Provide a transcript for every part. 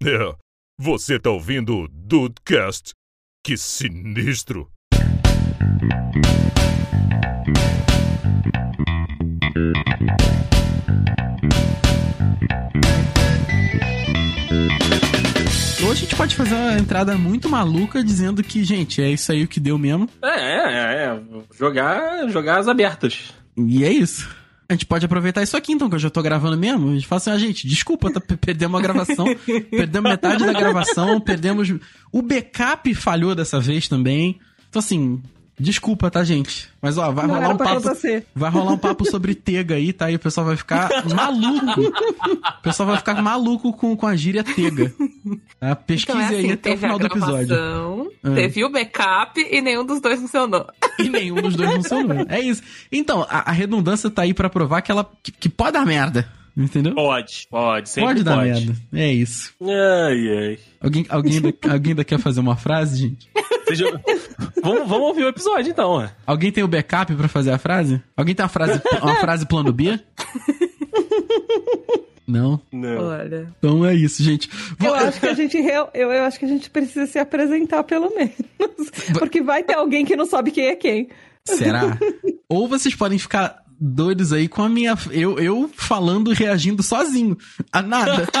É, você tá ouvindo o Dudecast? Que sinistro! Ou a gente pode fazer uma entrada muito maluca dizendo que, gente, é isso aí o que deu mesmo. É, é, é. Jogar, jogar as abertas. E é isso. A gente pode aproveitar isso aqui, então, que eu já tô gravando mesmo. A gente fala assim, ah, gente, desculpa, tá, perdemos a gravação, perdemos metade da gravação, perdemos. O backup falhou dessa vez também. Então, assim, desculpa, tá, gente? Mas, ó, vai Não rolar um papo. acontecer. Vai rolar um papo sobre tega aí, tá? E o pessoal vai ficar maluco. O pessoal vai ficar maluco com, com a gíria tega. Tá? Pesquise Então é aí assim, até o final do episódio. Ah. teve o backup e nenhum dos dois funcionou. E nenhum dos dois funcionou. É isso. Então, a, a redundância tá aí pra provar que ela. que, que pode dar merda. Entendeu? Pode, pode, sempre pode pode. dar merda. É isso. Ai, ai. Alguém, alguém, ainda, alguém ainda quer fazer uma frase, gente? Seja... vamos, vamos ouvir o episódio então, ué. Alguém tem o backup pra fazer a frase? Alguém tem uma frase, uma frase plano B? Não? Não. Olha. Então é isso, gente. Eu acho que a gente real- eu, eu acho que a gente precisa se apresentar pelo menos. Porque vai ter alguém que não sabe quem é quem. Será? Ou vocês podem ficar doidos aí com a minha. Eu, eu falando e reagindo sozinho. A nada.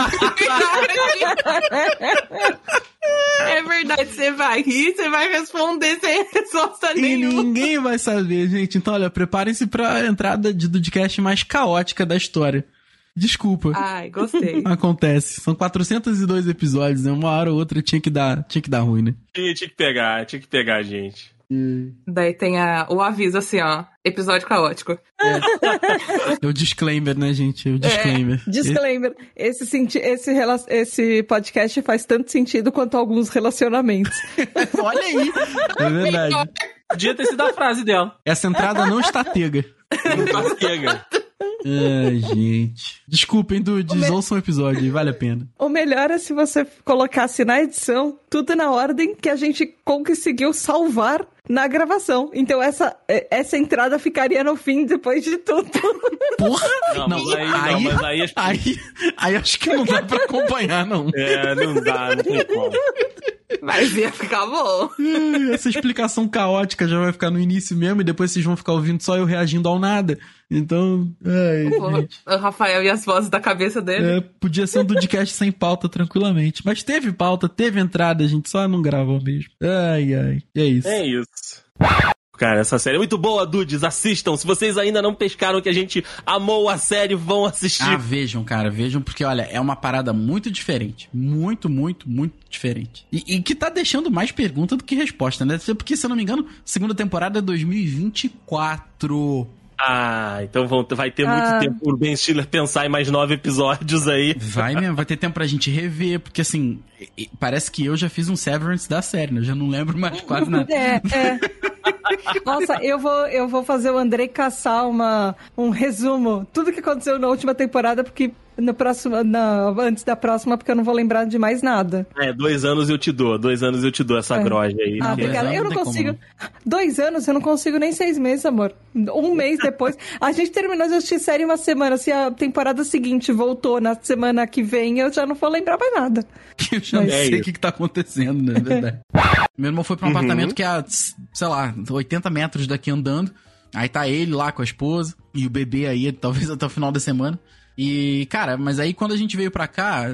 É verdade, você vai rir, você vai responder sem resposta E nenhuma. ninguém vai saber, gente. Então, olha, preparem-se pra entrada de Dudcast mais caótica da história. Desculpa. Ai, gostei. Acontece. São 402 episódios, né? Uma hora ou outra tinha que dar, tinha que dar ruim, né? Tinha, tinha que pegar, tinha que pegar, gente. Daí tem a- o aviso assim, ó. Episódio caótico. É o disclaimer, né, gente? É o disclaimer. Disclaimer: esse, senti- esse, rela- esse podcast faz tanto sentido quanto alguns relacionamentos. Olha aí. É verdade. Podia ter sido a frase dela. Essa entrada não está tega. Não pega. Ai, gente. Desculpem, Dudes, ouçam o episódio aí, vale a pena. O melhor é se você colocasse na edição tudo na ordem que a gente conseguiu salvar na gravação. Então essa, eh, essa entrada ficaria no fim depois de tudo. Porra! Não, mas aí, não, mas aí as- aí, aí acho que não dá pra acompanhar, não. É, não dá, não tem como. Mas ia ficar bom. Essa explicação caótica já vai ficar no início mesmo e depois vocês vão ficar ouvindo só eu reagindo ao nada. Então, ai, o Rafael e as vozes da cabeça dele. É, podia ser um Dudcast sem pauta tranquilamente. Mas teve pauta, teve entrada, a gente só não gravou mesmo. Ai, ai. É isso. É isso. Cara, essa série é muito boa, dudes. Assistam. Se vocês ainda não pescaram que a gente amou a série, vão assistir. Ah, vejam, cara, vejam, porque olha, é uma parada muito diferente. Muito, muito, muito diferente. E, e que tá deixando mais pergunta do que resposta, né? Porque, se eu não me engano, segunda temporada é 2024. Ah, então vão, vai ter Ah. muito tempo pro Ben Stiller pensar em mais nove episódios aí. Vai mesmo, vai ter tempo pra gente rever, porque assim, parece que eu já fiz um Severance da série, né? Eu já não lembro mais quase nada. É, é. Nossa, eu vou, eu vou fazer o Andrei caçar uma, um resumo. Tudo que aconteceu na última temporada, porque no próximo, na, antes da próxima, porque eu não vou lembrar de mais nada. É, dois anos eu te dou, dois anos eu te dou essa É. groja aí. Ah, dois obrigada. anos Eu não consigo. como, Dois anos, eu não consigo nem seis meses, amor. Um mês depois. A gente terminou de assistir série uma semana. Se a temporada seguinte voltou na semana que vem, eu já não vou lembrar mais nada. Eu já não É sei o que, que tá acontecendo, né? É verdade. Meu irmão foi pra um apartamento que é, a, sei lá, 80 metros daqui andando. Aí tá ele lá com a esposa e o bebê aí, talvez até o final da semana. E, cara, mas aí quando a gente veio pra cá,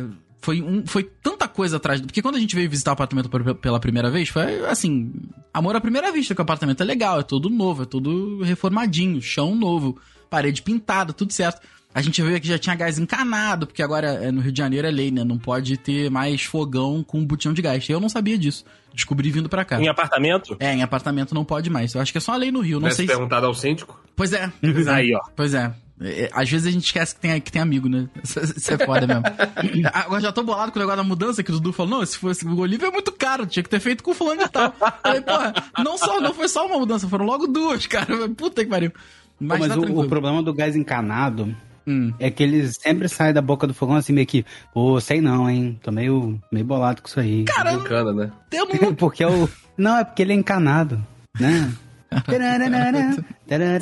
foi, um, foi tanta coisa atrás. Porque quando a gente veio visitar o apartamento pela primeira vez, foi assim: amor à primeira vista, que o apartamento é legal, é todo novo, é todo reformadinho, chão novo, parede pintada, tudo certo. A gente veio aqui já tinha gás encanado, porque agora é, no Rio de Janeiro é lei, né? Não pode ter mais fogão com botijão de gás. Eu não sabia disso. Descobri vindo pra cá. Em apartamento? É, em apartamento não pode mais. Eu acho que é só a lei no Rio. Não Tivesse sei se... perguntado ao síndico. Pois é. Pois é. Aí, ó. Pois é. É, Às vezes a gente esquece que tem, que tem amigo, né? Isso isso é foda mesmo. Agora já tô bolado com o negócio da mudança, que o Dudu falou, não, se fosse o Olívio é muito caro, tinha que ter feito com o fulano e tal. Falei, porra, não, só, não foi só uma mudança, foram logo duas, cara. Puta que pariu. Pô, Mas, Mas, tá o, o problema do gás encanado Hum. é que eles sempre saem da boca do fogão assim, meio que, pô, sei não, hein? Tô meio, meio bolado com isso aí. Cara, Brincando, né? não... porque é o. Não, é porque ele é encanado, né?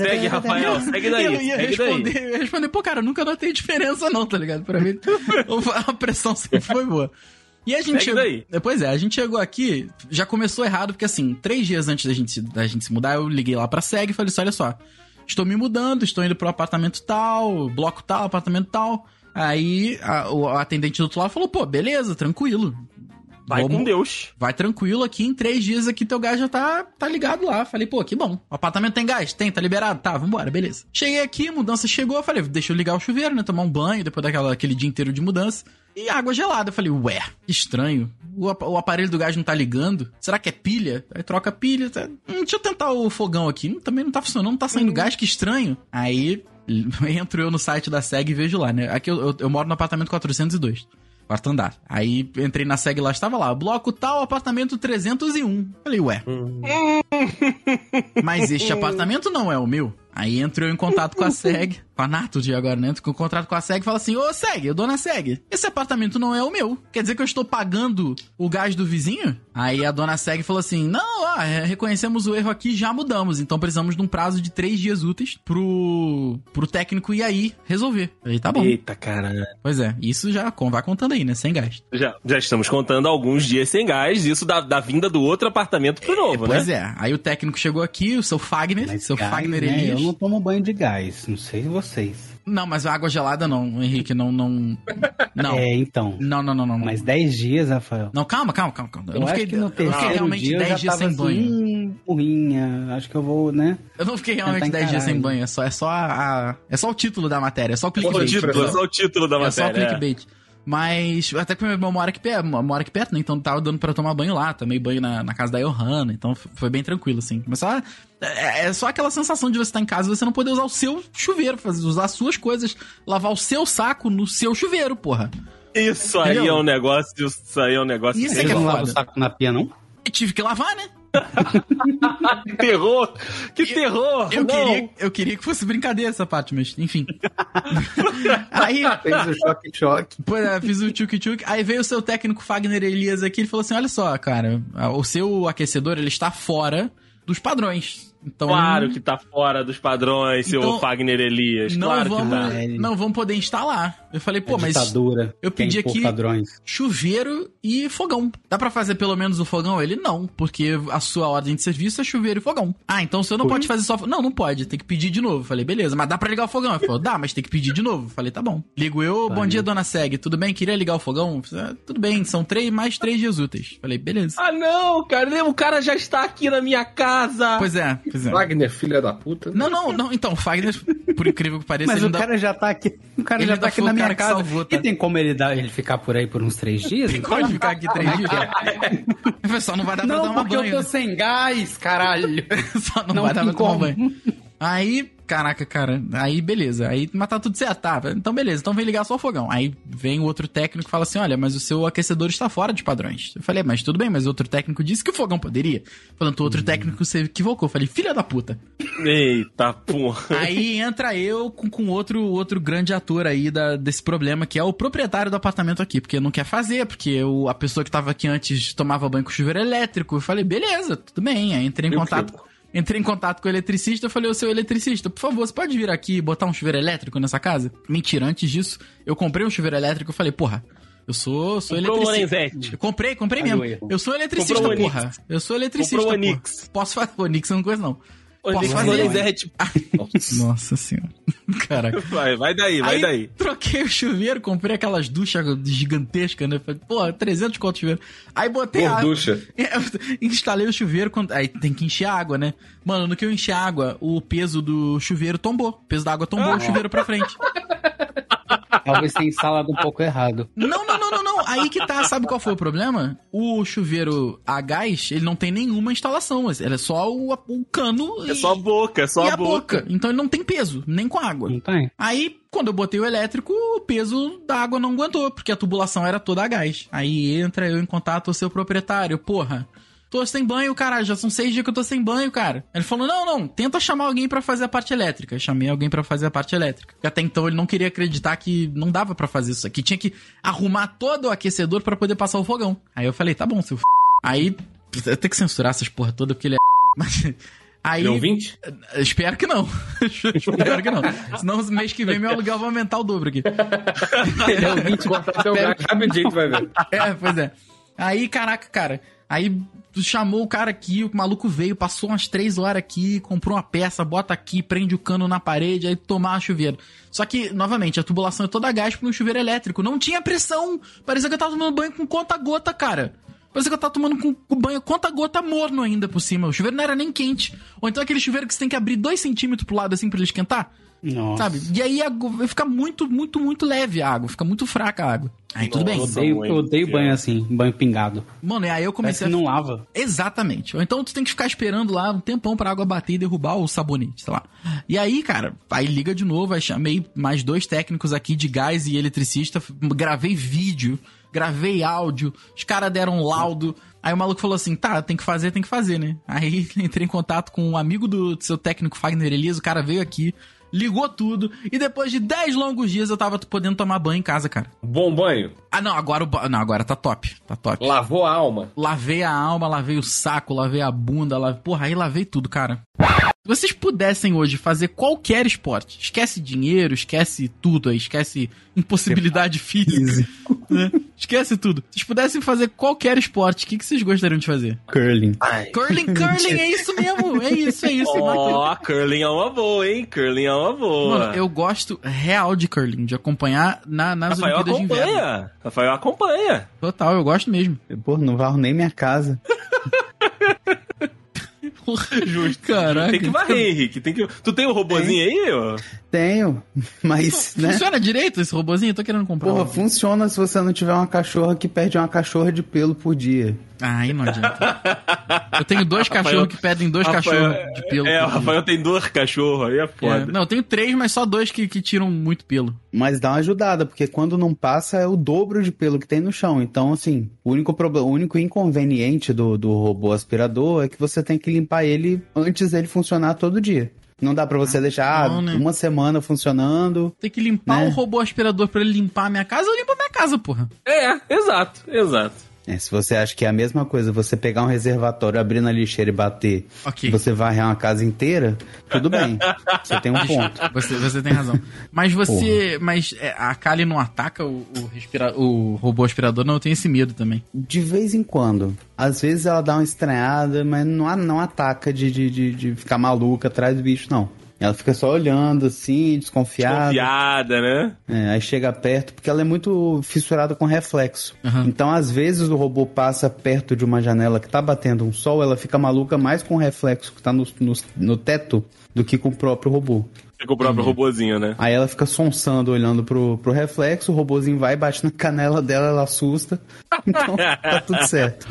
Segue, Rafael, segue daí. eu ia segue responder, daí. eu ia responder, pô, cara, nunca notei diferença não, tá ligado? Pra mim, a pressão sempre foi boa. E a gente chegou. Pois é, a gente chegou aqui, já começou errado, porque assim, três dias antes da gente, se- da gente se mudar, eu liguei lá pra SEG e falei assim: olha só, estou me mudando, estou indo pro apartamento tal, bloco tal, apartamento tal. Aí a- o atendente do outro lado falou: pô, beleza, tranquilo. Vai Vamos- com Deus. Vai tranquilo aqui, em três dias aqui teu gás já tá, tá ligado lá. Falei, pô, que bom. O apartamento tem gás? Tem, tá liberado? Tá, vambora, beleza. Cheguei aqui, mudança chegou, falei, deixa eu ligar o chuveiro, né? Tomar um banho depois daquela, aquele dia inteiro de mudança. E água gelada. Eu falei, ué, que estranho. O, o aparelho do gás não tá ligando? Será que é pilha? Aí troca a pilha. Tá... Hum, deixa eu tentar o fogão aqui. Hum, também não tá funcionando, não tá saindo gás, que estranho. Aí entro eu no site da SEG e vejo lá, né? Aqui eu, eu- eu moro no apartamento 402. Quarto andar. Aí entrei na SEG lá, estava lá, bloco tal, apartamento 301. Falei, ué. Mas este apartamento não é o meu. Aí entro eu em contato com a SEG, com a Natud agora, né? Entro em contato com a SEG falo assim: Ô SEG, dona SEG, esse apartamento não é o meu. Quer dizer que eu estou pagando o gás do vizinho? Aí a dona SEG falou assim: Não, ó, é, reconhecemos o erro aqui já mudamos. Então precisamos de um prazo de três dias úteis pro, pro técnico ir aí resolver. Aí tá bom. Eita, caralho. Pois é, isso já com- vai contando aí, né? Sem gás. Já, já estamos contando alguns dias sem gás, isso da, da vinda do outro apartamento pro novo, Pois né? é, aí o técnico chegou aqui, o seu Fagner, Mas seu gás, Fagner né? Elias. Eu não tomo banho de gás, não sei vocês. Não, mas água gelada não, Henrique, não, não... Não, É, então. não, não, não, não. não. Mas 10 dias, Rafael. Não, calma, calma, calma. calma. Eu, Eu, não acho fiquei, que no eu fiquei realmente dia eu 10 já dias sem banho. assim, hum, burrinha, acho que eu vou, né? Eu não fiquei realmente Tentar 10 dias sem banho. É só, é só a, a- É só o título da matéria, é só o Só o clickbait. título, entendeu? só o título da É só o matéria. é. Mas, até que meu irmão mora aqui perto, mora aqui perto, né? Então tava dando pra tomar banho lá. Tomei banho na, na casa da Johanna. Então foi bem tranquilo, assim. Mas só, é, é só aquela sensação de você estar em casa e você não poder usar o seu chuveiro, fazer, usar as suas coisas, lavar o seu saco no seu chuveiro, porra. Isso aí Entendeu? é um negócio, isso aí é um negócio Isso é que é não lavam foda. o saco na pia, não? E tive que lavar, né? Que terror! Que terror! Eu Não. queria, eu queria que fosse brincadeira essa parte, mas enfim. Aí, Fez o choque-choque. É, fiz o tchuk-tchuk. Aí veio o seu técnico Fagner Elias aqui, ele falou assim: olha só, cara, o seu aquecedor ele está fora dos padrões. Então, Claro que tá fora dos padrões, seu Então, Fagner Elias. não claro vamos, que tá. Não vamos poder instalar. Eu falei, pô, Pô, mas ditadura. eu pedi aqui- padrões. chuveiro e fogão. Dá pra fazer pelo menos o fogão? Ele não, porque a sua ordem de serviço é chuveiro e fogão. Ah, então o senhor não pode fazer só. Não, não pode, tem que pedir de novo. Falei, beleza, mas dá pra ligar o fogão? Ele falou, dá, mas tem que pedir de novo. Falei, tá bom. Ligo eu, bom Tá, dia, dona Seg, tudo bem? Queria ligar o fogão? Ah, tudo bem, são três mais três dias úteis. Falei, beleza. Ah, não, cara, o cara já está aqui na minha casa. Pois é, pois é. Wagner, filha da puta. Não, não, não, então, o Fagner, por incrível que pareça, Mas ele o ainda- cara já tá aqui. O cara Ele já tá aqui na minha cara que casa. salvou, tá? E tem como ele, dar, ele ficar por aí por uns três dias? Tem como ficar aqui três dias? Só não vai dar pra Não, tomar porque banho. eu tô né? sem gás, caralho. Só não, Não vai dar pra tomar banho. Aí, caraca, cara, aí beleza. Aí, mas tá tudo certo, tá? Então beleza, então vem ligar só o fogão. Aí vem o outro técnico e fala assim: olha, mas o seu aquecedor está fora de padrões. Eu falei, mas tudo bem, mas o outro técnico disse que o fogão poderia. Falando, o outro técnico se equivocou. Eu falei, filha da puta. Eita porra. Aí entra eu com, com outro, outro grande ator aí da, desse problema, que é o proprietário do apartamento aqui, porque não quer fazer, porque o, a pessoa que tava aqui antes tomava banho com chuveiro elétrico. Eu falei, beleza, tudo bem. Aí entrei em Eu contato. Entrei em contato com o eletricista, falei, ô seu eletricista, por favor, você pode vir aqui e botar um chuveiro elétrico nessa casa? Mentira, antes disso, eu comprei um chuveiro elétrico, eu falei, porra, eu sou, sou Comprou eletricista. Eu comprei, comprei mesmo. Eu sou eletricista, Comprou porra. Eu sou eletricista, Comprou porra. Onix. Posso fazer Onix, eu não conheço não. Posso fazer? Lorenzetti. Nossa senhora. Caraca. Vai, vai daí, vai Aí, daí. troquei o chuveiro, comprei aquelas duchas gigantescas, né? Falei, pô, 300 conto chuveiro. Aí botei a água. Gorducha. Instalei o chuveiro, quando- aí tem que encher água, né? Mano, no que eu enchi a água, o peso do chuveiro tombou. O peso da água tombou o chuveiro pra frente. Talvez tenha instalado um pouco errado. Não, não, não, não, não. Aí que tá, sabe qual foi o problema? O chuveiro a gás, ele não tem nenhuma instalação. Ele é só o, o cano É e, só a boca, é só e a boca. Então ele não tem peso, nem com água. Não tem? Aí, quando eu botei o elétrico, o peso da água não aguentou, porque a tubulação era toda a gás. Aí entra eu em contato com o seu proprietário, porra. Tô sem banho, cara. Já são seis dias que eu tô sem banho, cara. Ele falou: não, não, tenta chamar alguém pra fazer a parte elétrica. Chamei alguém pra fazer a parte elétrica. Até então ele não queria acreditar que não dava pra fazer isso aqui. Tinha que arrumar todo o aquecedor pra poder passar o fogão. Aí eu falei: tá bom, seu f. Aí, eu tenho que censurar essas porra toda porque ele é. Mas. Aí, Não 20? espero que não. espero que não. Senão mês que vem meu aluguel vai aumentar o dobro aqui. Ele é o 20 cortar teu rapidinho, tu vai ver. É, pois é. Aí, caraca, cara. Aí tu chamou o cara aqui, o maluco veio, passou umas três horas aqui, comprou uma peça, bota aqui, prende o cano na parede, aí tomar chuveiro. Só que, novamente, a tubulação é toda a gás pro chuveiro elétrico. Não tinha pressão. Parecia que eu tava tomando banho com conta-gota, cara. Parecia que eu tava tomando com, com banho conta-gota morno ainda por cima. O chuveiro não era nem quente. Ou então aquele chuveiro que você tem que abrir dois centímetros pro lado assim pra ele esquentar. Nossa. Sabe? E aí a água- fica muito, muito, muito leve a água. Fica muito fraca a água. Aí tudo bem. Eu odeio, eu odeio cara. banho assim, banho pingado. Mano, e aí eu Parece comecei que a não lava. Exatamente. Ou então tu tem que ficar esperando lá um tempão pra água bater e derrubar o sabonete, sei lá. E aí, cara, aí liga de novo, aí chamei mais dois técnicos aqui de gás e eletricista, gravei vídeo, gravei áudio, os caras deram um laudo. Aí o maluco falou assim: tá, tem que fazer, tem que fazer, né? Aí entrei em contato com um amigo do seu técnico Fagner Elias, o cara veio aqui, ligou tudo, e depois de 10 longos dias eu tava podendo tomar banho em casa, cara. Bom banho. Ah, não, agora o. Não, agora tá top. Tá top. Lavou a alma. Lavei a alma, lavei o saco, lavei a bunda, lavei... porra, aí lavei tudo, cara. Se vocês pudessem hoje fazer qualquer esporte, esquece dinheiro, esquece tudo aí, esquece impossibilidade física, né? Esquece tudo. Se vocês pudessem fazer qualquer esporte, o que, que vocês gostariam de fazer? Curling. Curling, curling, é isso mesmo, é isso, é isso. Ó, curling é uma boa, hein? Curling é uma boa. Mano, eu gosto real de curling, de acompanhar na, nas Rafael Olimpíadas de Inverno. acompanha. Rafael acompanha. Total, eu gosto mesmo. Pô, não varro nem minha casa. Justo. Caraca. Tem que varrer, Henrique. Tem que... Tu tem um robozinho aí, ó? Tenho, mas, né? Funciona direito esse robozinho? Eu tô querendo comprar. Porra, um. funciona se você não tiver uma cachorra que perde uma cachorra de pelo por dia. Ah, aí não adianta. Eu tenho dois cachorros que pedem dois cachorros de pelo. É, o dia. Rafael tem dois cachorros aí, é É, foda. não, eu tenho três, mas só dois que, que tiram muito pelo. Mas dá uma ajudada, porque quando não passa é o dobro de pelo que tem no chão. Então, assim, o único, problema, o único inconveniente do, do robô aspirador é que você tem que limpar ele antes dele funcionar todo dia. Não dá pra você deixar não, ah, né? uma semana funcionando. Tem que limpar Né? o robô aspirador pra ele limpar a minha casa, eu limpo a minha casa, porra. É, exato, exato. É, se você acha que é a mesma coisa, você pegar um reservatório, abrir na lixeira e bater, Ok. e você varrer uma casa inteira, tudo bem. Você tem um ponto. Você, você tem razão. Mas você. Mas é, a Kali não ataca o, o, respira- o robô aspirador, não, eu tenho esse medo também. De vez em quando. Às vezes ela dá uma estranhada, mas não, não ataca de, de, de, de ficar maluca atrás do bicho, não. Ela fica só olhando assim, desconfiada. Confiada, né? É, aí chega perto, porque ela é muito fissurada com reflexo. Aham. Então, às vezes, o robô passa perto de uma janela que tá batendo um sol, ela fica maluca mais com o reflexo que tá no, no, no teto do que com o próprio robô. Fica o próprio robozinho, né? Aí ela fica sonsando, olhando pro, pro reflexo, o robôzinho vai, bate na canela dela, ela assusta. Então, tá tudo certo.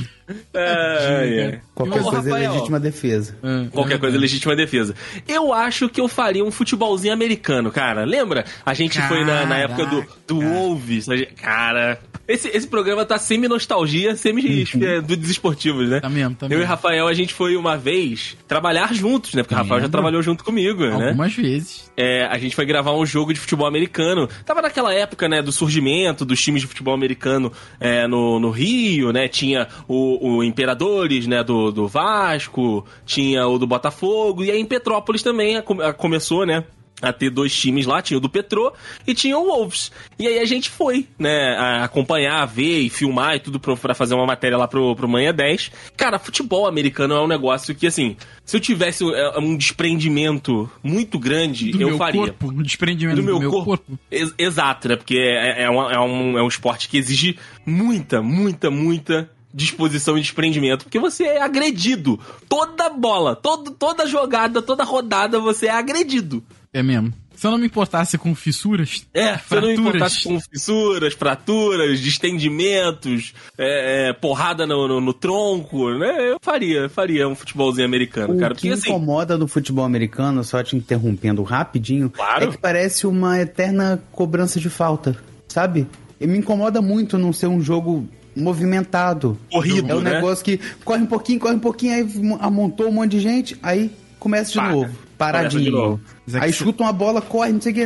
É, é. Qualquer Ô, coisa é Rafael, legítima defesa. É, Qualquer coisa é legítima defesa. Eu acho que eu faria um futebolzinho americano, cara. Lembra? A gente foi na, na época do, do Caraca. Wolves. Cara, esse, esse programa tá semi-nostalgia, semi é, do desesportivos, né? Tá mesmo, tá Eu mesmo. e Rafael, a gente foi uma vez trabalhar juntos, né? Porque o Rafael já trabalhou junto comigo, né? Algumas vezes. É, a gente foi gravar um jogo de futebol americano. Tava naquela época, né, do surgimento dos times de futebol americano é, no, no Rio, né? Tinha o, o Imperadores, né, do, do Vasco, tinha o do Botafogo, e aí em Petrópolis também a- a- começou, né? A ter dois times lá, tinha o do Petrô e tinha o Wolves. E aí a gente foi, né, a acompanhar, ver e filmar e tudo pra fazer uma matéria lá pro, pro Manhã 10. Cara, futebol americano é um negócio que, assim, se eu tivesse é, um desprendimento muito grande, Do eu meu faria. corpo, um desprendimento Do meu, corpo. Ex- exato, né? Porque é, é, um, é, um, é um esporte que exige muita, muita, muita disposição e desprendimento. Porque você é agredido. Toda bola, todo, toda jogada, toda rodada, você é agredido. É mesmo. Se eu não me importasse com fissuras, É, se eu não me Fraturas. importasse com fissuras, fraturas, distendimentos, é, é, porrada no, no, no tronco, né? Eu faria, faria um futebolzinho americano, O cara. que assim, incomoda no futebol americano, só te interrompendo rapidinho, Claro. é que parece uma eterna cobrança de falta, sabe? E me incomoda muito não ser um jogo movimentado. Corrido, É um né? negócio que corre um pouquinho, corre um pouquinho, aí amontou um monte de gente, aí começa de Para. novo, paradinho. É que Aí chuta uma bola, corre, não sei o que,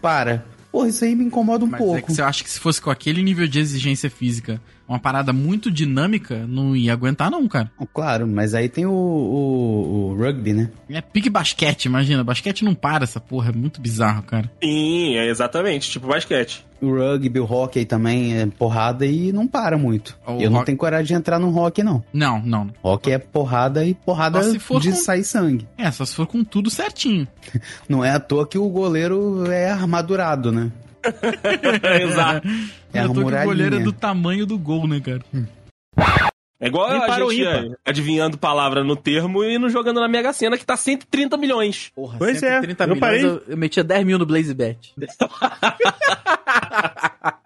para. Porra, isso aí me incomoda um mas é pouco. que você acha que se fosse com aquele nível de exigência física, uma parada muito dinâmica, não ia aguentar, não, cara. Claro, mas aí tem o, o, o rugby, né? É pique basquete, imagina. Basquete não para essa porra, é muito bizarro, cara. Sim, é exatamente, tipo basquete. O rugby, o hockey também é porrada e não para muito. O eu não rock- tenho coragem de entrar no hockey, não. Não, não. Hockey é porrada e porrada Só se for de com- sair sangue. É, só se for com tudo certinho. Não é à toa que o goleiro é armadurado, né? Exato. É a eu tô muralhinha. goleiro é do tamanho do gol, né, cara? É igual Nem a gente ímpar. é, adivinhando palavra no termo e não jogando na Mega Sena, que tá 130 milhões. Porra, Pois é, 130 eu milhões, parei- eu, eu metia 10 mil no Blaze Bet.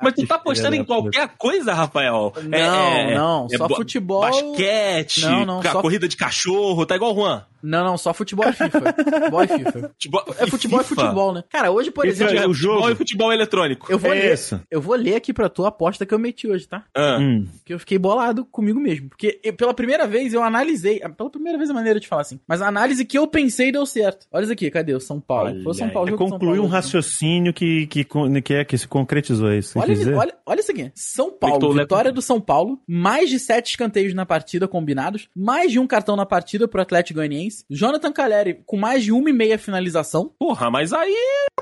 Mas tu tá apostando em qualquer coisa, Rafael? Não, É- não, é só bo- futebol. Basquete, Não, não, só- corrida de cachorro, tá igual o Juan. Não, não, só futebol e FIFA. futebol e FIFA. Futebol, É futebol e FIFA. futebol, né? Cara, hoje, por Esse exemplo, é o jogo. Futebol e futebol eletrônico. eu vou É ler. isso. Eu vou ler aqui pra tua aposta que eu meti hoje, tá? Ah, Hum. Porque eu fiquei bolado comigo mesmo. Porque eu- pela primeira vez eu analisei. Pela primeira vez é maneira de falar assim. Mas a análise que eu pensei deu certo. Olha isso aqui, cadê? O São Paulo. Olha Foi o São. Paulo. É concluir um Paulo. raciocínio que, que, que, é, que se concretizou, é isso Olha, dizer? olha, olha isso aqui. São Paulo, vitória do São Paulo, mais de sete escanteios na partida combinados, mais de um cartão na partida pro Atlético Goianiense. Jonathan Caleri com mais de uma e meia finalização. Porra, mas aí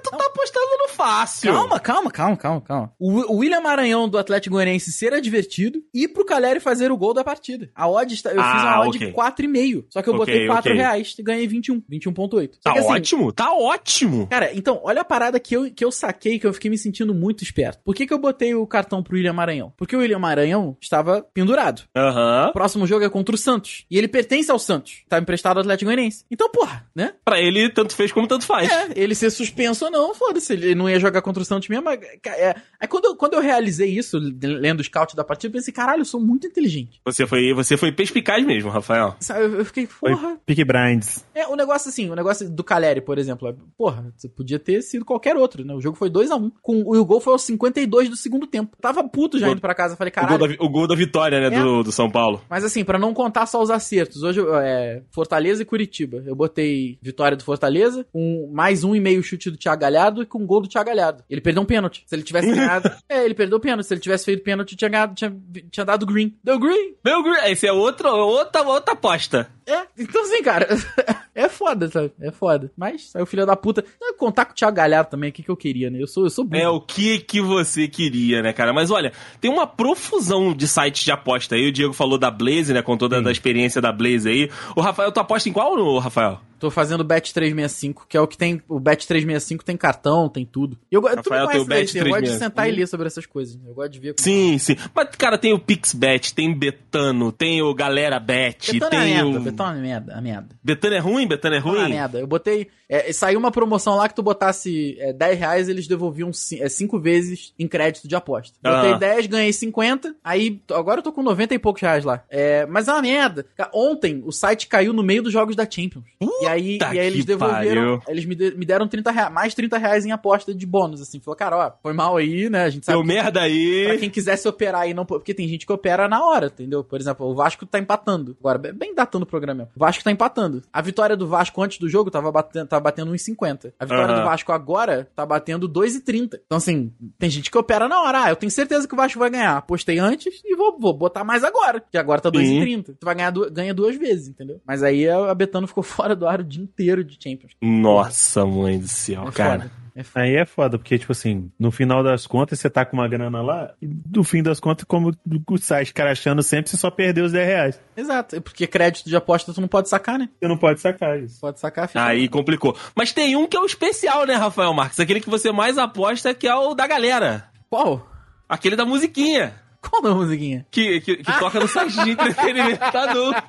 tu tá apostando no fácil. Calma, calma, calma, calma, calma. O, o William Maranhão do Atlético Goianiense ser advertido e pro Caleri fazer o gol da partida. A odd está, eu Ah, fiz uma odd ok. de 4,5. Só que eu Ok, botei 4 ok. reais e ganhei 21, 21.8. Só Tá que assim, ótimo, tá ótimo. Cara, então, olha a parada que eu, que eu saquei, que eu fiquei me sentindo muito esperto. Por que, que eu botei o cartão pro William Maranhão? Porque o William Maranhão estava pendurado. Aham. O próximo jogo é contra o Santos. E ele pertence ao Santos. Tá emprestado ao Atlético Goianiense. Então, porra, né? Pra ele, tanto fez como tanto faz. É, ele ser suspenso ou não, foda-se. Ele não ia jogar contra o Santos mesmo. mas, É, aí quando eu, quando eu realizei isso, lendo o scout da partida, eu pensei, caralho, eu sou muito inteligente. Você foi, você foi perspicaz mesmo, Rafael. Sabe, eu, fiquei, porra. Peak Brinds. É, o negócio assim, o negócio do Caleri, por exemplo, é, porra, você podia ter sido qualquer outro, né? O jogo foi 2x1. Com, e o gol foi aos 52 do segundo tempo. Tava puto já indo pra casa. Falei, O gol, caralho. da, o gol da vitória, né, É. do, do São Paulo. Mas assim, pra não contar só os acertos, hoje é Fortaleza e Curitiba. Eu botei vitória do Fortaleza, com mais um e meio chute do Thiago Galhardo e com um gol do Thiago Galhardo. Ele perdeu um pênalti. Se ele tivesse ganhado. é, ele perdeu o pênalti. Se ele tivesse feito pênalti, tinha, ganhado, tinha, tinha dado green. Deu green! Meu, gr- esse é outro, outra, outra aposta. É, então assim, cara, é foda, sabe? É foda. Mas, aí o filho da puta. Não, contar com o Thiago Galhardo também, o que, eu queria, né? Eu sou, eu sou burro. É o que que você queria, né, cara? Mas olha, tem uma profusão de sites de aposta aí. O Diego falou da Blaze, né, com toda a experiência da Blaze aí. O Rafael, tu aposta em qual, Rafael? Tô fazendo o Bet 365, que é o que tem. O Bet 365 tem cartão, tem tudo. E eu, go- tu Rafael, não Bet daí, eu gosto de 365. sentar e ler sobre essas coisas. Eu gosto de ver. Sim, sim. Mas, cara, tem o PixBet, tem Betano, tem o Galera Bet, Betano é tem merda, o... Betano é merda, é merda. Betano é ruim? Betano é Betano é ruim? merda. Eu botei. É, saiu uma promoção lá que tu botasse é, 10 reais, eles devolviam 5 vezes em crédito de aposta. Botei Ah. 10, ganhei 50, aí agora eu tô com 90 e poucos reais lá. É, mas é uma merda. Ontem o site caiu no meio dos jogos da Champions. e aí, e aí eles devolveram. pariu. Eles me, de- me deram 30 reais, mais 30 reais em aposta de bônus, assim. Falou, cara, ó, foi mal aí, né? A gente sabe Deu que- merda Pra aí. quem quisesse operar aí, não. Porque tem gente que opera na hora, entendeu? Por exemplo, o Vasco tá empatando. Agora, bem- datando o programa. mesmo. O Vasco tá empatando. A vitória do Vasco antes do jogo tava batendo, tava batendo 1,50. A vitória Aham. do Vasco agora tá batendo 2,30. Então, assim, tem gente que opera na hora. Ah, eu tenho certeza que o Vasco vai ganhar. Apostei antes e vou, vou botar mais agora. Que agora tá 2,30. Tu vai ganhar ganha duas vezes, entendeu? Mas aí a a Betano ficou fora do ar o dia inteiro de Champions. Nossa, mãe do céu, É cara. foda. É foda. Aí é foda, porque, tipo assim, no final das contas, você tá com uma grana lá, e no fim das contas, como o site crachando sempre, você só perdeu os 10 reais. Exato. É Porque crédito de aposta tu não pode sacar, né? Você não pode sacar isso. Pode sacar, fica Aí complicou. Mas tem um que é o especial, né, Rafael Marques? Aquele que você mais aposta, que é o da galera. Qual? Aquele da musiquinha. Qual da musiquinha? Que, que, que toca no site de entretenimento adulto.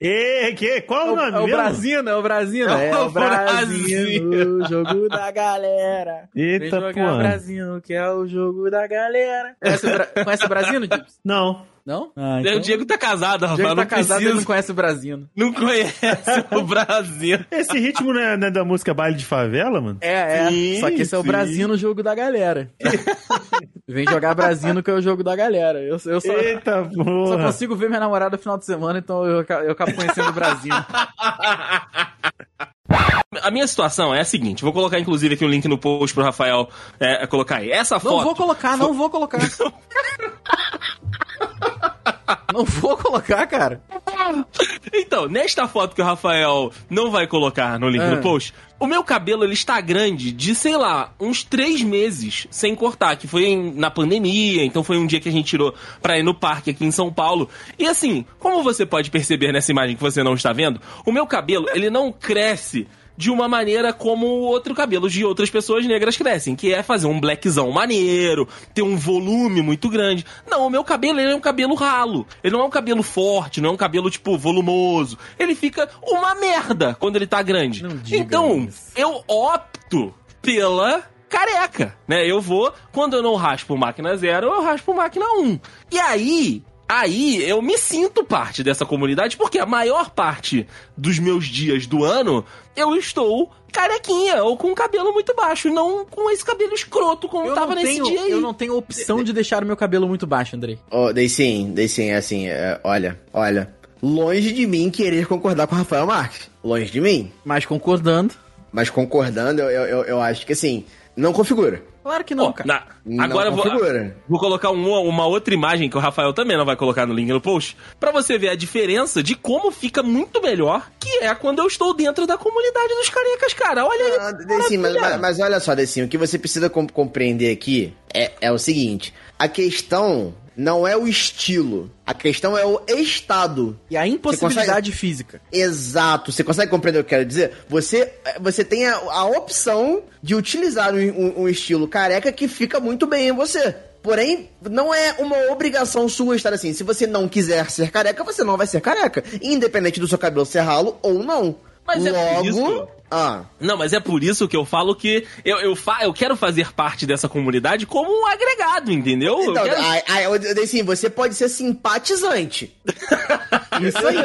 E que? Qual o nome É o? Brasino, é o Brasino. É É o o Brasino, o jogo da galera. Vem Eita, jogar pô. Brasino, que é o jogo da galera. Conhece o, Bra... conhece o Brasino, Gibbs? Não. Não? Ah, O Diego tá casado, O Rafael. Diego tá não casado e não conhece o Brasino. Não conhece o Brasil. Esse ritmo não é, não é da música Baile de Favela, mano? É, é. Sim, Só que esse é o sim. Brasino, o jogo da galera. Vem jogar Brasino, que é o jogo da galera. Eu, eu só, Eita, só porra. consigo ver minha namorada no final de semana, então eu, eu acabo conhecendo o Brasino. A minha situação é a seguinte, vou colocar inclusive aqui um link no post pro Rafael é, colocar aí. Essa Não foto. vou colocar, não vou colocar. Não vou colocar, cara. Então, nesta foto que o Rafael não vai colocar no link Ah. do post, o meu cabelo ele está grande de, sei lá, uns três meses sem cortar, que foi em- na pandemia, então foi um dia que a gente tirou pra ir no parque aqui em São Paulo. E assim, como você pode perceber nessa imagem que você não está vendo, o meu cabelo, ele não cresce de uma maneira como o outro cabelo de outras pessoas negras crescem, que é fazer um blackzão maneiro, ter um volume muito grande. Não, o meu cabelo ele é um cabelo ralo. Ele não é um cabelo forte, não é um cabelo tipo volumoso. Ele fica uma merda quando ele tá grande. Então, isso. eu opto pela careca, né? Eu vou, quando eu não raspo máquina zero, eu raspo máquina 1. E aí, aí eu me sinto parte dessa comunidade, porque a maior parte dos meus dias do ano, eu estou carequinha ou com cabelo muito baixo, não com esse cabelo escroto como Eu tava nesse tenho, dia aí. eu não tenho opção de deixar o meu cabelo muito baixo, Andrei. Ô, daí sim, daí sim, assim, é, olha, olha. Longe de mim querer concordar com o Rafael Marques. Longe de mim. Mas concordando. Mas concordando, eu, eu, eu acho que assim, não configura. Claro que não, cara. na- agora eu vou, vou colocar uma, uma outra imagem que o Rafael também não vai colocar no link no post, pra você ver a diferença de como fica muito melhor, que é quando eu estou dentro da comunidade dos carecas, cara. Olha aí. Ah, mas, mas, mas olha só, Decinho, o que você precisa com- compreender aqui é, é o seguinte: a questão não é o estilo, a questão é o estado. E a impossibilidade física. Exato, você consegue compreender o que eu quero dizer? Você, você tem a, a opção de utilizar um, um- um estilo careca que fica muito bem em você. Porém, não é uma obrigação sua estar assim. Se você não quiser ser careca, você não vai ser careca. Independente do seu cabelo ser ralo ou não. Mas é por Logo. isso- Ah. Não, mas é por isso que eu falo que eu, eu, fa eu quero fazer parte dessa comunidade como um agregado, entendeu? Eu Então, quero- eu- eu- assim, você pode ser simpatizante. Isso aí.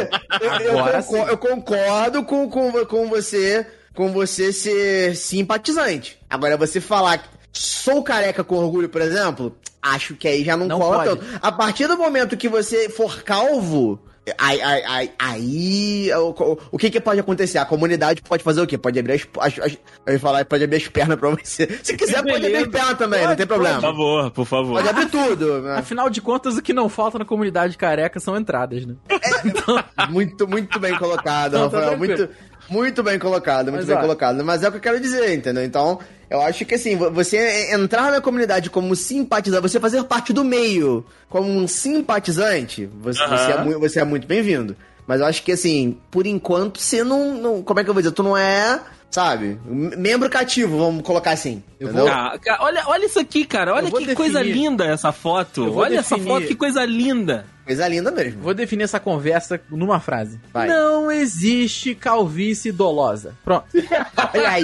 Eu, eu Agora concor- eu concordo com, com, com você com você ser simpatizante. Agora, você falar que sou careca com orgulho, por exemplo, acho que aí já não, Não cola pode. tanto. A partir do momento que você for calvo. Aí, aí, aí, aí o, o que que pode acontecer? A comunidade pode fazer o quê? Pode abrir as, as, as eu ia falar, pode abrir as pernas pra você. Se quiser, pode abrir as pernas também, não Pode, tem Por problema. favor, por favor. Pode abrir tudo. né? Afinal de contas, o que não falta na comunidade careca são entradas, né? Muito, muito bem colocado, Não, tá Rafael. Muito, muito bem colocado, muito Mas, bem ó. colocado. Mas é o que eu quero dizer, entendeu? Então, eu acho que assim, vo- você entrar na comunidade como simpatizante, você fazer parte do meio como um simpatizante, você, você é, mui- você é muito bem-vindo. Mas eu acho que assim, por enquanto, você não, não- Como é que eu vou dizer? Tu não é. Sabe? Membro cativo, vamos colocar assim. Eu entendeu? Cara, olha, olha isso aqui, cara. Olha que coisa definir- linda essa foto. Olha essa definir- foto, que coisa linda. Coisa linda mesmo. Vou definir essa conversa numa frase. Vai. Não existe calvície dolosa. Pronto. Olha aí.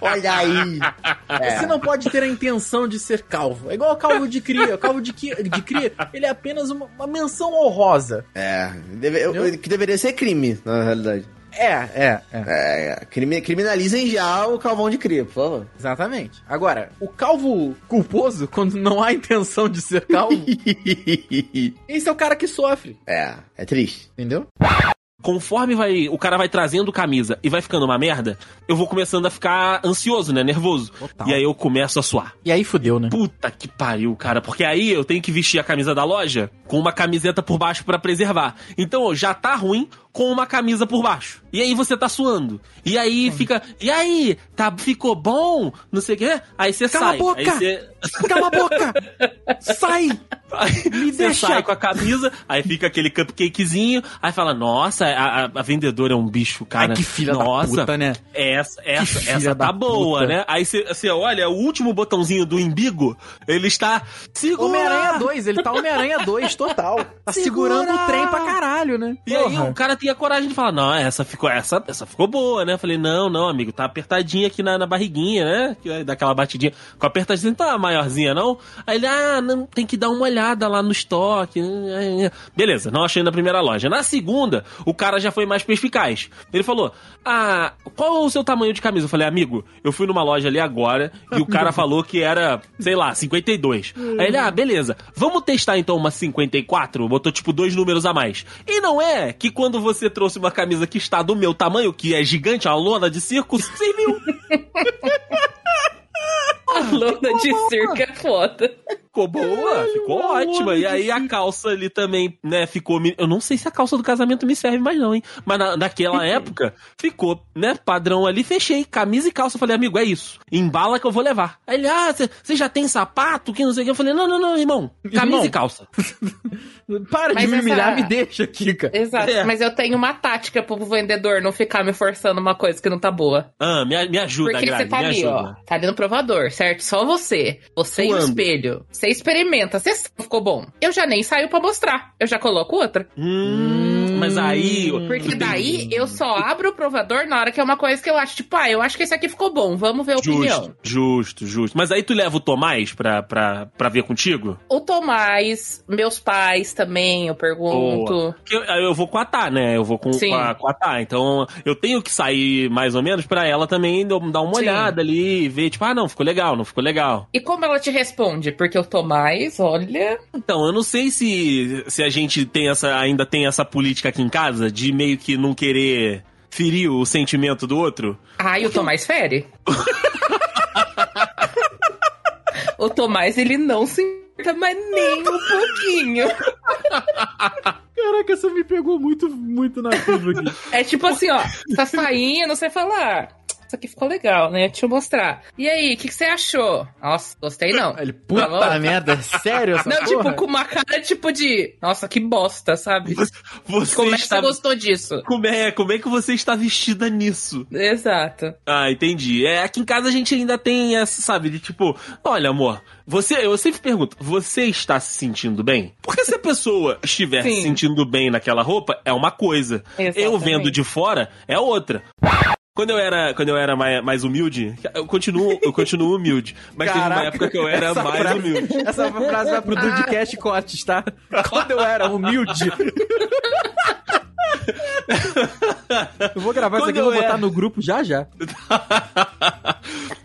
Olha aí. É. Você não pode ter a intenção de ser calvo. É igual calvo de cria. Calvo de, qui- de cria, ele é apenas uma, uma menção honrosa. É. Deve- eu- que deveria ser crime, na realidade. É, é, é. É, crime- criminalizem já o calvão de cria, por favor. Exatamente. Agora, o calvo culposo, quando não há intenção de ser calvo, esse é o cara que sofre. é, é triste. Entendeu? Conforme vai, o cara vai trazendo camisa e vai ficando uma merda, eu vou começando a ficar ansioso, né? Nervoso. Total. E aí eu começo a suar. E aí fudeu, né? Puta que pariu, cara. Porque aí eu tenho que vestir a camisa da loja com uma camiseta por baixo pra preservar. Então ó, já tá ruim com uma camisa por baixo. E aí você tá suando. E aí fica. E aí? Tá, ficou bom? Não sei o quê. Aí você Cala sai. a boca! Aí você. Cala a boca! Sai! Aí Me você deixa. sai com a camisa, aí fica aquele cupcakezinho, aí fala, nossa, a, a- vendedora é um bicho, cara. Ai, que filha da nossa, puta, né? Essa, essa, essa da tá boa, puta. né? Aí você você olha, o último botãozinho do embigo, ele está segura. Homem-Aranha 2, ele tá Homem-Aranha 2 total. Tá Segura! segurando o trem pra caralho, né? E aí Porra. o cara tem a coragem de falar, não, essa ficou, essa, essa ficou boa, né? Eu falei, não, não, amigo, tá apertadinha aqui na, na barriguinha, né? Que aí dá aquela batidinha. Com apertadinha não tá maiorzinha, não? Aí ele, ah, não, tem que dar uma olhada lá no estoque. Beleza, não achei na primeira loja. Na segunda, o cara já foi mais perspicaz. Ele falou, ah, qual é o seu tamanho de camisa? Eu falei, amigo, eu fui numa loja ali agora e o cara falou que era, sei lá, 52. Aí ele, ah, beleza, vamos testar então uma 54? Botou tipo dois números a mais. E não é que quando você trouxe uma camisa que está do meu tamanho, que é gigante, uma lona de circo, serviu. A lona de circo é foda. Ficou boa, ficou ótima. E aí a calça ali também, né, ficou. me- Eu não sei se a calça do casamento me serve mais, não, hein? Mas na, naquela época, ficou, né, padrão ali, fechei. Camisa e calça. Eu falei, amigo, é isso. Embala que eu vou levar. Aí ele, ah, você já tem sapato? Que não sei o que. Eu falei, não, não, não, irmão. Camisa Irmão. e calça. Para Mas de me essa- humilhar, me deixa, Kika. Exato. É. Mas eu tenho uma tática pro vendedor não ficar me forçando uma coisa que não tá boa. Ah, me, me ajuda, Porque Grazi, você tá me ali, ajuda. ó. Tá ali no provador, certo? Só você. Você e o espelho. Você experimenta. Você ficou bom. Eu já nem saio pra mostrar. Eu já coloco outra. Hum, mas aí. Porque daí eu só abro o provador na hora que é uma coisa que eu acho, tipo, ah, eu acho que esse aqui ficou bom. Vamos ver a opinião. Justo, justo, justo. Mas aí tu leva o Tomás pra, pra, pra ver contigo? O Tomás, meus pais também, eu pergunto. Eu, eu vou com a Tá, né? Eu vou com, com, a, com a Tá. Então eu tenho que sair mais ou menos pra ela também dar uma Sim. olhada ali e ver, tipo, ah, não, ficou legal, não ficou legal. E como ela te responde? Porque o Tomás, olha. Então, eu não sei se, se a gente tem essa, ainda tem essa política aqui em casa de meio que não querer ferir o sentimento do outro. Ai, o Tomás fere. o Tomás, ele não se importa mais nem um pouquinho. Caraca, essa me pegou muito, muito na curva aqui. É tipo assim, ó, tá saindo, você fala, ah, isso aqui ficou legal, né? Deixa eu mostrar. E aí, o que, que você achou? Nossa, gostei não. Ele, puta Falou? merda, sério essa Não, porra? tipo, com uma cara tipo de, nossa, que bosta, sabe? Você Como é que você gostou disso? Como é, como é que você está vestida nisso? Exato. Ah, entendi. É, aqui em casa a gente ainda tem essa, sabe, de tipo, olha, amor, você, eu sempre pergunto, você está se sentindo bem? Porque se a pessoa estiver se Sim. sentindo bem naquela roupa, é uma coisa. Eu Exatamente. vendo de fora, é outra. Quando eu era, quando eu era mais, mais humilde, eu continuo, eu continuo humilde. Mas teve uma Caraca, época que eu era mais frase- humilde. Essa frase vai pro Dudcast Cortes, tá? Quando eu era humilde. Eu vou gravar isso Quando aqui e vou eu botar era- no grupo já já.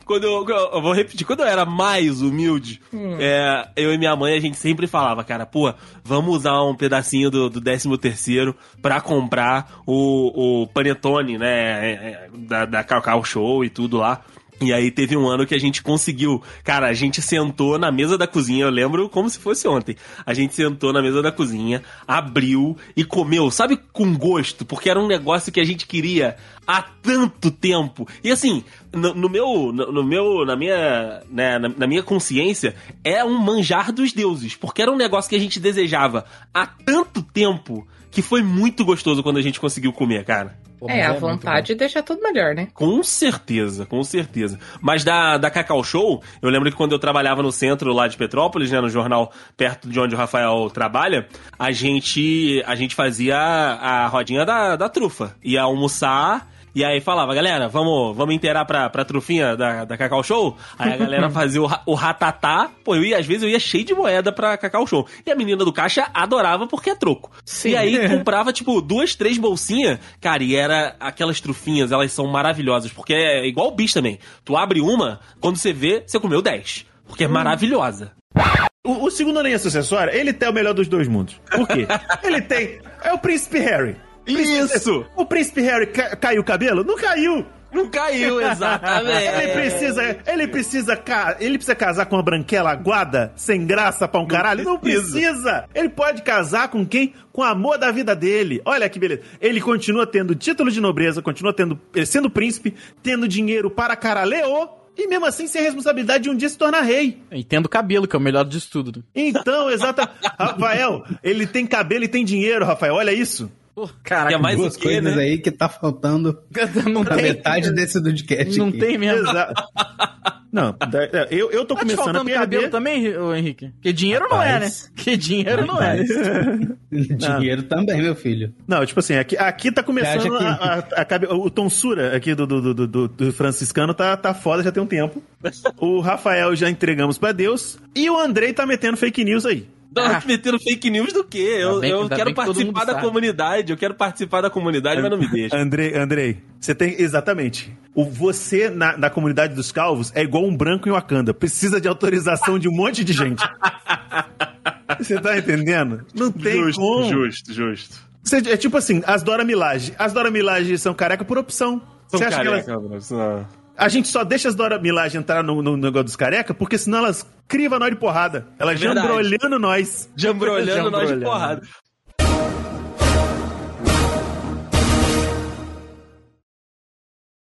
quando eu, eu vou repetir, quando eu era mais humilde, Hum. é, eu e minha mãe, a gente sempre falava, cara, pô, vamos usar um pedacinho do, do 13 terceiro pra comprar o, o panetone, né, é, é, da, da Cacau Show e tudo lá. E aí teve um ano que a gente conseguiu. Cara, a gente sentou na mesa da cozinha, eu lembro como se fosse ontem. A gente sentou na mesa da cozinha, abriu e comeu, sabe, com gosto, porque era um negócio que a gente queria há tanto tempo. E assim, no, no meu, no, no meu, na minha, né, na, na minha consciência, é um manjar dos deuses, porque era um negócio que a gente desejava há tanto tempo que foi muito gostoso quando a gente conseguiu comer, cara. É, a muito vontade deixa tudo melhor, né? Com certeza, com certeza. Mas da, da Cacau Show, eu lembro que quando eu trabalhava no centro lá de Petrópolis, né, no jornal perto de onde o Rafael trabalha, a gente a gente fazia a, a rodinha da, da trufa. Ia almoçar e aí falava, galera, vamos, vamos inteirar pra, pra trufinha da, da Cacau Show? Aí a galera fazia o, o ratatá. Pô, eu ia, às vezes eu ia cheio de moeda pra Cacau Show. E a menina do caixa adorava porque é troco. Sim. E aí comprava, tipo, duas, três bolsinhas. Cara, e era aquelas trufinhas, elas são maravilhosas. Porque é igual o bicho também. Tu abre uma, quando você vê, você comeu dez. Porque é maravilhosa. O, o segundo linha sucessória, ele tem o melhor dos dois mundos. Por quê? ele tem. É o Príncipe Harry. Isso! O Príncipe Harry ca- caiu o cabelo? Não caiu! Não caiu, exatamente. Ele precisa, ele precisa, ca- ele precisa casar com uma branquela aguada, sem graça pra um caralho? Não precisa. Ele pode casar com quem? Com o amor da vida dele. Olha que beleza. Ele continua tendo título de nobreza, continua tendo, eh, sendo príncipe, tendo dinheiro para caralho, e mesmo assim sem a responsabilidade de um dia se tornar rei. E tendo cabelo, que é o melhor disso tudo. Então, exata. Rafael, ele tem cabelo e tem dinheiro, Rafael. Olha isso. Pô, Que caraca, é mais Duas o quê, coisas né? aí que tá faltando não pra tem. metade desse Dudcast Não aqui. tem mesmo. Exato. Não, eu, eu tô Tá começando a faltando perder. cabelo também, Henrique? Que dinheiro não é, né? Rapaz. Que dinheiro não é. Dinheiro também, meu filho. Não, tipo assim, aqui, aqui tá começando que- a, a- a cabe- o tonsura aqui do, do, do, do- do franciscano tá, tá foda já tem um tempo. O Rafael já entregamos pra Deus e o Andrei tá metendo fake news aí. Não, Ah. metendo fake news do quê? Eu, bem- eu quero que participar da sabe. comunidade, eu quero participar da comunidade, mas não me deixa. Andrei, Andrei, você tem exatamente. O você na, na comunidade dos calvos é igual um branco em Wakanda, precisa de autorização de um monte de gente. Você tá entendendo? Não tem justo, como. justo, justo. Você- é tipo assim, as Dora Milaje. As Dora Milaje são careca por opção. São Você acha que elas, careca, são- A gente só deixa as Dora Milaje entrar no, no negócio dos careca, porque senão elas crivam nós de porrada. Elas É jambrolhando nós. Jambrolhando nós de Jambrolhando. porrada.